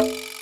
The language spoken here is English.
you